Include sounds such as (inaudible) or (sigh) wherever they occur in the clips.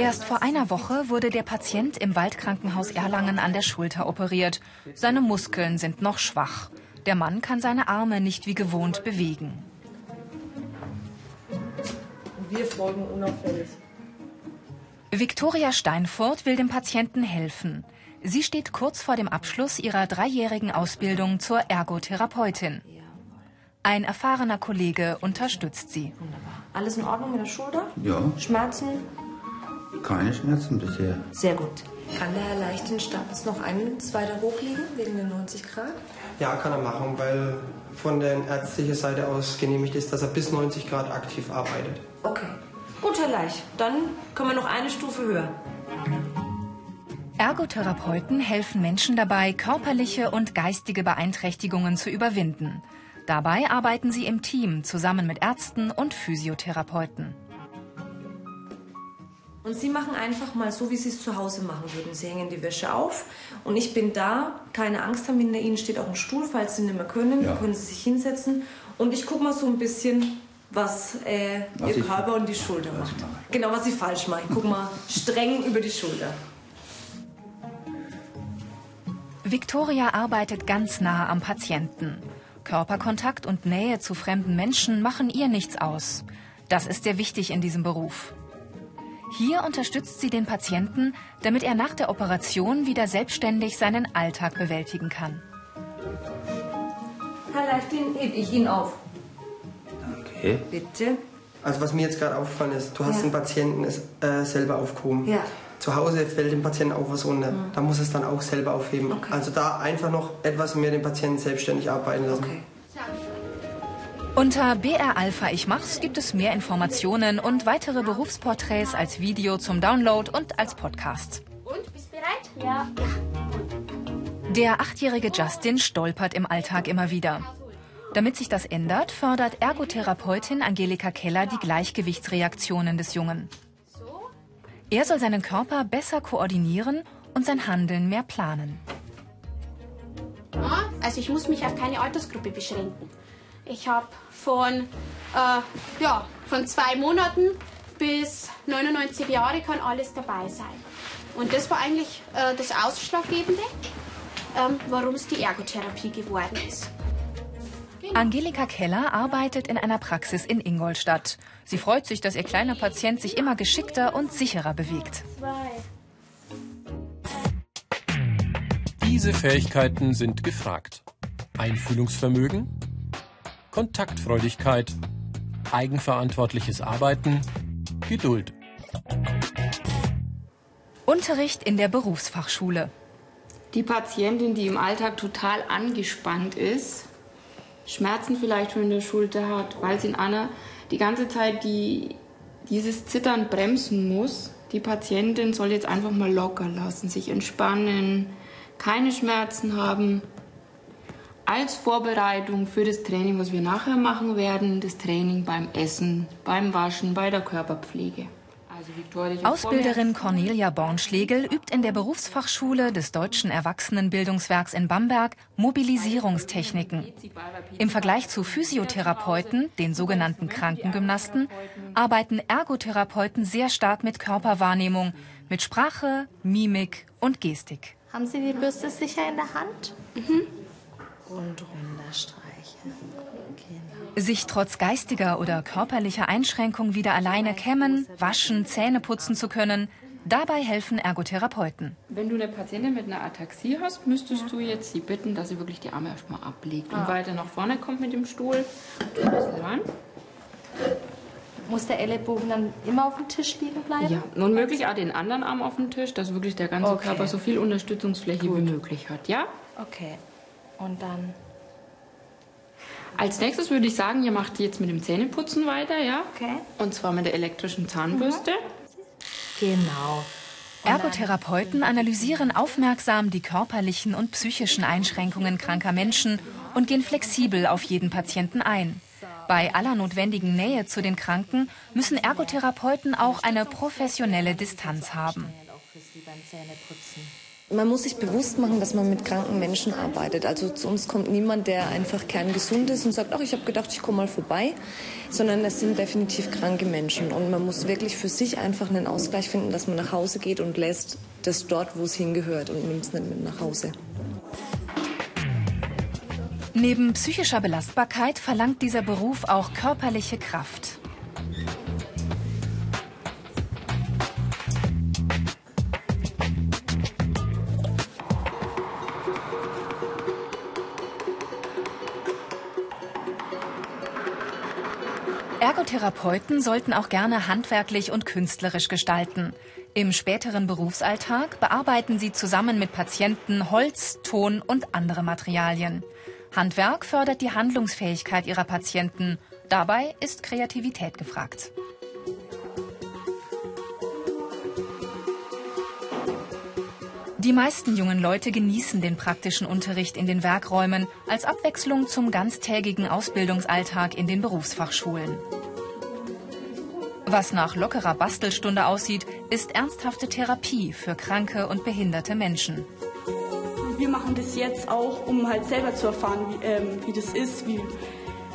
Erst vor einer Woche wurde der Patient im Waldkrankenhaus Erlangen an der Schulter operiert. Seine Muskeln sind noch schwach. Der Mann kann seine Arme nicht wie gewohnt bewegen. Wir folgen unauffällig. Viktoria Steinfurt will dem Patienten helfen. Sie steht kurz vor dem Abschluss ihrer dreijährigen Ausbildung zur Ergotherapeutin. Ein erfahrener Kollege unterstützt sie. Alles in Ordnung mit der Schulter? Ja, Schmerzen? Keine Schmerzen bisher. Sehr gut. Kann der Herr Leicht den Stab noch ein, weiter hochlegen, wegen den 90 Grad? Ja, kann er machen, weil von der ärztlichen Seite aus genehmigt ist, dass er bis 90 Grad aktiv arbeitet. Okay. Gut, Herr Leicht. Dann können wir noch eine Stufe höher. Ergotherapeuten helfen Menschen dabei, körperliche und geistige Beeinträchtigungen zu überwinden. Dabei arbeiten sie im Team zusammen mit Ärzten und Physiotherapeuten. Und Sie machen einfach mal so, wie Sie es zu Hause machen würden. Sie hängen die Wäsche auf und ich bin da. Keine Angst haben, hinter Ihnen steht auch ein Stuhl. Falls Sie nicht mehr können, Ja. können Sie sich hinsetzen. Und ich gucke mal so ein bisschen, was äh, Was Ihr Körper und die Schulter macht. Genau, was Sie falsch machen. Ich guck mal streng über die Schulter. Victoria arbeitet ganz nah am Patienten. Körperkontakt und Nähe zu fremden Menschen machen ihr nichts aus. Das ist sehr wichtig in diesem Beruf. Hier unterstützt sie den Patienten, damit er nach der Operation wieder selbstständig seinen Alltag bewältigen kann. Herr Leicht, den heb ich Ihnen auf. Danke. Bitte. Also was mir jetzt gerade aufgefallen ist, du hast Ja. den Patienten äh, selber aufgehoben. Ja. Zu Hause fällt dem Patienten auch was runter. Da muss es dann auch selber aufheben. Okay. Also da einfach noch etwas mehr den Patienten selbstständig arbeiten lassen. Okay. Unter BR Alpha Ich Mach's gibt es mehr Informationen und weitere Berufsporträts als Video zum Download und als Podcast. Und, bist bereit? Ja. Der achtjährige Justin stolpert im Alltag immer wieder. Damit sich das ändert, fördert Ergotherapeutin Angelika Keller die Gleichgewichtsreaktionen des Jungen. Er soll seinen Körper besser koordinieren und sein Handeln mehr planen. Ja, Also ich muss mich auf keine Altersgruppe beschränken. Ich habe von, äh, ja, von zwei Monaten bis 99 Jahre kann alles dabei sein. Und das war eigentlich äh, das Ausschlaggebende, ähm, warum es die Ergotherapie geworden ist. Angelika Keller arbeitet in einer Praxis in Ingolstadt. Sie freut sich, dass ihr kleiner Patient sich immer geschickter und sicherer bewegt. Diese Fähigkeiten sind gefragt. Einfühlungsvermögen, Kontaktfreudigkeit, eigenverantwortliches Arbeiten, Geduld. Unterricht in der Berufsfachschule. Die Patientin, die im Alltag total angespannt ist, Schmerzen vielleicht schon in der Schulter hat, weil sie in einer die ganze Zeit die, dieses Zittern bremsen muss. Die Patientin soll jetzt einfach mal locker lassen, sich entspannen, keine Schmerzen haben. Als Vorbereitung für das Training, was wir nachher machen werden, das Training beim Essen, beim Waschen, bei der Körperpflege. Also Ausbilderin Cornelia Bornschlegel übt in der Berufsfachschule des Deutschen Erwachsenenbildungswerks in Bamberg Mobilisierungstechniken. Im Vergleich zu Physiotherapeuten, den sogenannten Krankengymnasten, arbeiten Ergotherapeuten sehr stark mit Körperwahrnehmung, mit Sprache, Mimik und Gestik. Haben Sie die Bürste sicher in der Hand? Mhm. Und runterstreichen. Genau. Sich trotz geistiger oder körperlicher Einschränkung wieder alleine kämmen, waschen, Zähne putzen zu können, dabei helfen Ergotherapeuten. Wenn du eine Patientin mit einer Ataxie hast, müsstest du jetzt sie bitten, dass sie wirklich die Arme erstmal ablegt und weiter nach vorne kommt mit dem Stuhl. Ran. Muss der Ellenbogen dann immer auf dem Tisch liegen bleiben? Ja, und möglich auch den anderen Arm auf dem Tisch, dass wirklich der ganze Okay. Körper so viel Unterstützungsfläche wie möglich hat. Ja? Okay. Und dann. Als nächstes würde ich sagen, ihr macht jetzt mit dem Zähneputzen weiter, ja? Okay. Und zwar mit der elektrischen Zahnbürste. Genau. Ergotherapeuten analysieren aufmerksam die körperlichen und psychischen Einschränkungen kranker Menschen und gehen flexibel auf jeden Patienten ein. Bei aller notwendigen Nähe zu den Kranken müssen Ergotherapeuten auch eine professionelle Distanz haben. Man muss sich bewusst machen, dass man mit kranken Menschen arbeitet. Also zu uns kommt niemand, der einfach kerngesund ist und sagt, ach, ich habe gedacht, ich komme mal vorbei, sondern es sind definitiv kranke Menschen. Und man muss wirklich für sich einfach einen Ausgleich finden, dass man nach Hause geht und lässt das dort, wo es hingehört und nimmt es nicht mit nach Hause. Neben psychischer Belastbarkeit verlangt dieser Beruf auch körperliche Kraft. Ergotherapeuten sollten auch gerne handwerklich und künstlerisch gestalten. Im späteren Berufsalltag bearbeiten sie zusammen mit Patienten Holz, Ton und andere Materialien. Handwerk fördert die Handlungsfähigkeit ihrer Patienten. Dabei ist Kreativität gefragt. Die meisten jungen Leute genießen den praktischen Unterricht in den Werkräumen als Abwechslung zum ganztägigen Ausbildungsalltag in den Berufsfachschulen. Was nach lockerer Bastelstunde aussieht, ist ernsthafte Therapie für kranke und behinderte Menschen. Wir machen das jetzt auch, um halt selber zu erfahren, wie, ähm, wie das ist, wie,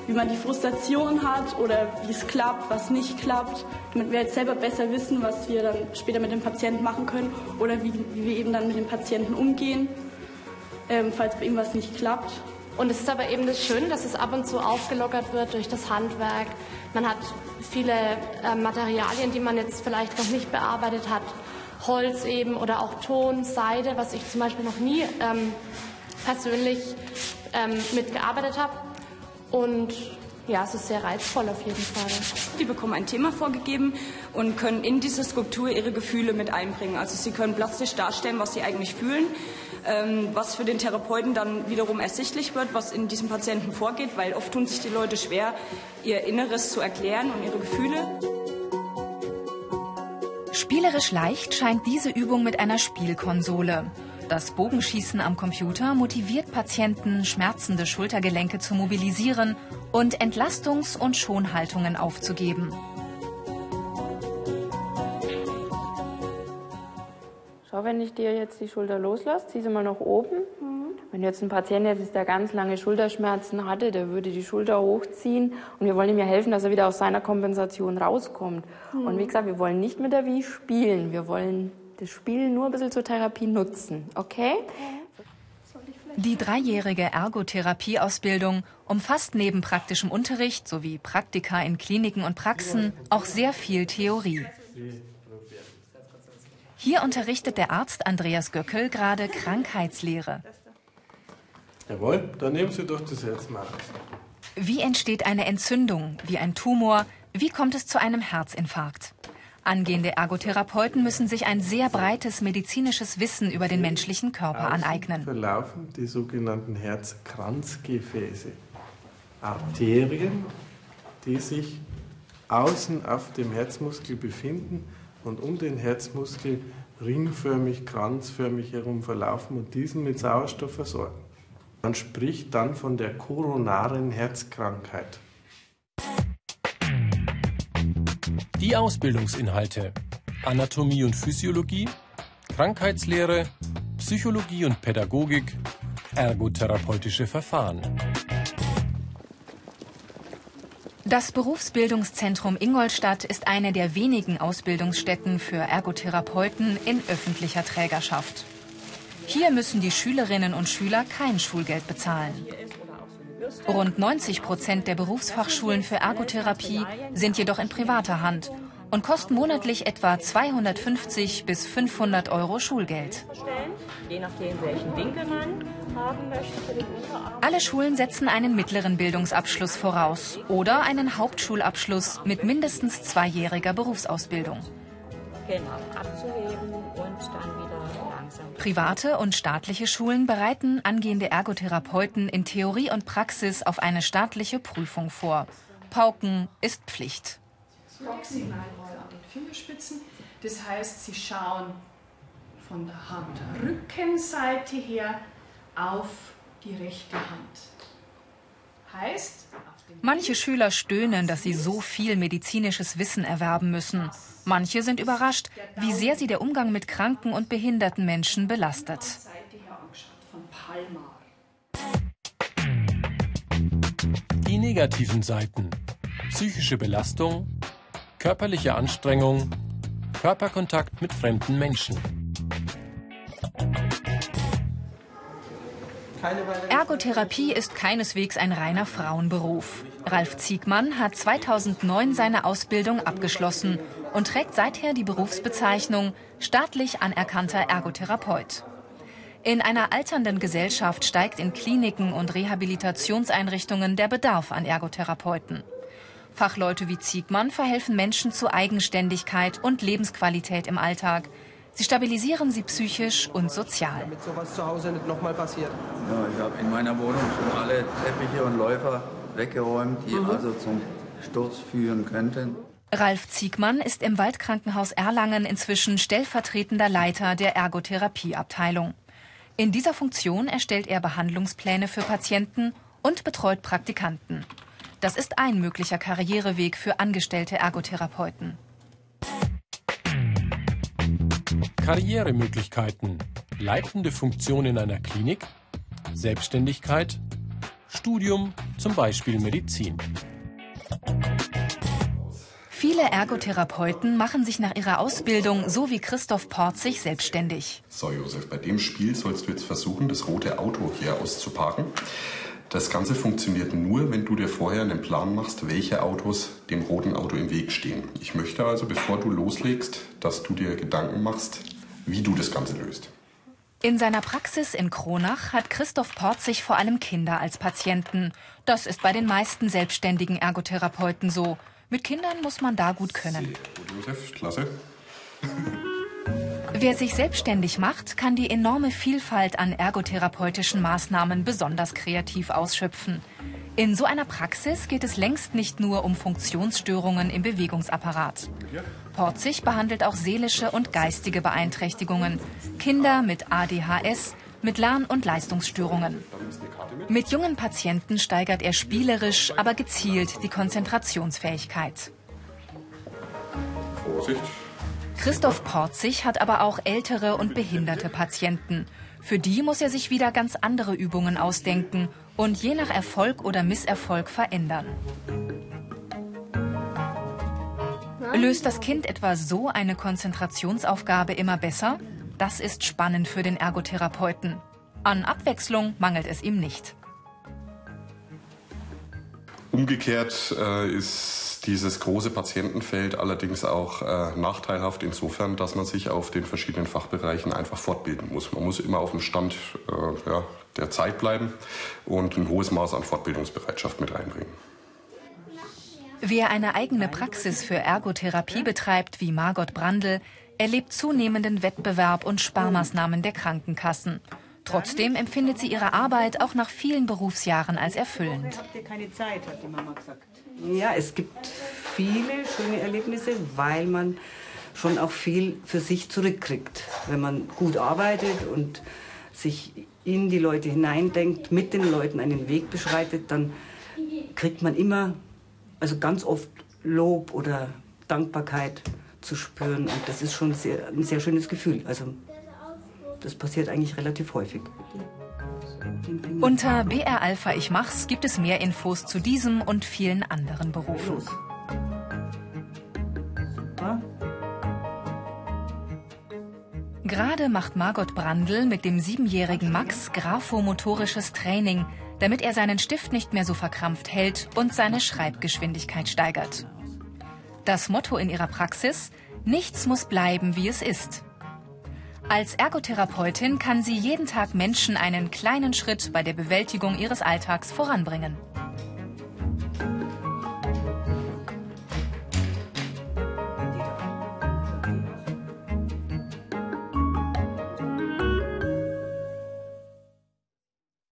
wie man die Frustration hat oder wie es klappt, was nicht klappt, damit wir jetzt selber besser wissen, was wir dann später mit dem Patienten machen können oder wie, wie wir eben dann mit dem Patienten umgehen, ähm, falls bei ihm was nicht klappt. Und es ist aber eben das Schöne, dass es ab und zu aufgelockert wird durch das Handwerk. Man hat viele äh, Materialien, die man jetzt vielleicht noch nicht bearbeitet hat. Holz eben oder auch Ton, Seide, was ich zum Beispiel noch nie ähm, persönlich ähm, mitgearbeitet habe. Und ja, es ist sehr reizvoll auf jeden Fall. Die bekommen ein Thema vorgegeben und können in diese Skulptur ihre Gefühle mit einbringen. Also sie können plastisch darstellen, was sie eigentlich fühlen, ähm, was für den Therapeuten dann wiederum ersichtlich wird, was in diesem Patienten vorgeht, weil oft tun sich die Leute schwer, ihr Inneres zu erklären und ihre Gefühle. Spielerisch leicht scheint diese Übung mit einer Spielkonsole. Das Bogenschießen am Computer motiviert Patienten, schmerzende Schultergelenke zu mobilisieren und Entlastungs- und Schonhaltungen aufzugeben. Schau, wenn ich dir jetzt die Schulter loslasse, zieh sie mal nach oben. Wenn jetzt ein Patient jetzt ist, der ganz lange Schulterschmerzen hatte, der würde die Schulter hochziehen und wir wollen ihm ja helfen, dass er wieder aus seiner Kompensation rauskommt. Mhm. Und wie gesagt, wir wollen nicht mit der Wie spielen, wir wollen das Spiel nur ein bisschen zur Therapie nutzen, okay? Die dreijährige Ergotherapieausbildung umfasst neben praktischem Unterricht sowie Praktika in Kliniken und Praxen auch sehr viel Theorie. Hier unterrichtet der Arzt Andreas Göckel gerade Krankheitslehre. Jawohl, dann nehmen Sie doch das Herzmaß. Wie entsteht eine Entzündung, wie ein Tumor, wie kommt es zu einem Herzinfarkt? Angehende Ergotherapeuten müssen sich ein sehr breites medizinisches Wissen über den menschlichen Körper aneignen. verlaufen die sogenannten Herzkranzgefäße. Arterien, die sich außen auf dem Herzmuskel befinden und um den Herzmuskel ringförmig, kranzförmig herum verlaufen und diesen mit Sauerstoff versorgen. Man spricht dann von der koronaren Herzkrankheit. Die Ausbildungsinhalte Anatomie und Physiologie, Krankheitslehre, Psychologie und Pädagogik, ergotherapeutische Verfahren. Das Berufsbildungszentrum Ingolstadt ist eine der wenigen Ausbildungsstätten für Ergotherapeuten in öffentlicher Trägerschaft. Hier müssen die Schülerinnen und Schüler kein Schulgeld bezahlen. Rund 90 Prozent der Berufsfachschulen für Ergotherapie sind jedoch in privater Hand und kosten monatlich etwa 250 bis 500 Euro Schulgeld. Alle Schulen setzen einen mittleren Bildungsabschluss voraus oder einen Hauptschulabschluss mit mindestens zweijähriger Berufsausbildung. Genau, abzuheben und dann wieder. Private und staatliche Schulen bereiten angehende Ergotherapeuten in Theorie und Praxis auf eine staatliche Prüfung vor. Pauken ist Pflicht. Proximalroll an den Fingerspitzen. Das heißt, Sie schauen von der Handrückenseite her auf die rechte Hand. Heißt, Manche Schüler stöhnen, dass sie so viel medizinisches Wissen erwerben müssen. Manche sind überrascht, wie sehr sie der Umgang mit kranken und behinderten Menschen belastet. Die negativen Seiten. Psychische Belastung, körperliche Anstrengung, Körperkontakt mit fremden Menschen. Ergotherapie ist keineswegs ein reiner Frauenberuf. Ralf Ziegmann hat 2009 seine Ausbildung abgeschlossen und trägt seither die Berufsbezeichnung staatlich anerkannter Ergotherapeut. In einer alternden Gesellschaft steigt in Kliniken und Rehabilitationseinrichtungen der Bedarf an Ergotherapeuten. Fachleute wie Ziegmann verhelfen Menschen zu Eigenständigkeit und Lebensqualität im Alltag. Sie stabilisieren sie psychisch und sozial. Damit sowas zu Hause nicht nochmal passiert. Ja, ich habe in meiner Wohnung schon alle Teppiche und Läufer weggeräumt, die Mhm. also zum Sturz führen könnten. Ralf Ziegmann ist im Waldkrankenhaus Erlangen inzwischen stellvertretender Leiter der Ergotherapieabteilung. In dieser Funktion erstellt er Behandlungspläne für Patienten und betreut Praktikanten. Das ist ein möglicher Karriereweg für angestellte Ergotherapeuten. Karrieremöglichkeiten, leitende Funktion in einer Klinik, Selbstständigkeit, Studium, zum Beispiel Medizin. Viele Ergotherapeuten machen sich nach ihrer Ausbildung so wie Christoph Porzig selbstständig. So, Josef, bei dem Spiel sollst du jetzt versuchen, das rote Auto hier auszuparken. Das Ganze funktioniert nur, wenn du dir vorher einen Plan machst, welche Autos dem roten Auto im Weg stehen. Ich möchte also, bevor du loslegst, dass du dir Gedanken machst, wie du das Ganze löst. In seiner Praxis in Kronach hat Christoph Porzig vor allem Kinder als Patienten. Das ist bei den meisten selbstständigen Ergotherapeuten so. Mit Kindern muss man da gut können. Gut, Josef, klasse. (laughs) Wer sich selbstständig macht, kann die enorme Vielfalt an ergotherapeutischen Maßnahmen besonders kreativ ausschöpfen. In so einer Praxis geht es längst nicht nur um Funktionsstörungen im Bewegungsapparat. Porzig behandelt auch seelische und geistige Beeinträchtigungen, Kinder mit ADHS, mit Lern- und Leistungsstörungen. Mit jungen Patienten steigert er spielerisch, aber gezielt die Konzentrationsfähigkeit. Vorsicht. Christoph Porzig hat aber auch ältere und behinderte Patienten. Für die muss er sich wieder ganz andere Übungen ausdenken und je nach Erfolg oder Misserfolg verändern. Löst das Kind etwa so eine Konzentrationsaufgabe immer besser? Das ist spannend für den Ergotherapeuten. An Abwechslung mangelt es ihm nicht. Umgekehrt äh, ist dieses große Patientenfeld allerdings auch äh, nachteilhaft insofern, dass man sich auf den verschiedenen Fachbereichen einfach fortbilden muss. Man muss immer auf dem Stand äh, ja, der Zeit bleiben und ein hohes Maß an Fortbildungsbereitschaft mit reinbringen. Wer eine eigene Praxis für Ergotherapie betreibt, wie Margot Brandl, erlebt zunehmenden Wettbewerb und Sparmaßnahmen der Krankenkassen. Trotzdem empfindet sie ihre Arbeit auch nach vielen Berufsjahren als erfüllend. Habt ihr keine Zeit, hat die Mama gesagt. Ja, es gibt viele schöne Erlebnisse, weil man schon auch viel für sich zurückkriegt. Wenn man gut arbeitet und sich in die Leute hineindenkt, mit den Leuten einen Weg beschreitet, dann kriegt man immer, also ganz oft Lob oder Dankbarkeit zu spüren. Und das ist schon sehr, ein sehr schönes Gefühl. Also das passiert eigentlich relativ häufig. Unter BR Alpha Ich Mach's gibt es mehr Infos zu diesem und vielen anderen Berufen. Gerade macht Margot Brandl mit dem siebenjährigen Max graphomotorisches Training, damit er seinen Stift nicht mehr so verkrampft hält und seine Schreibgeschwindigkeit steigert. Das Motto in ihrer Praxis: Nichts muss bleiben, wie es ist. Als Ergotherapeutin kann sie jeden Tag Menschen einen kleinen Schritt bei der Bewältigung ihres Alltags voranbringen.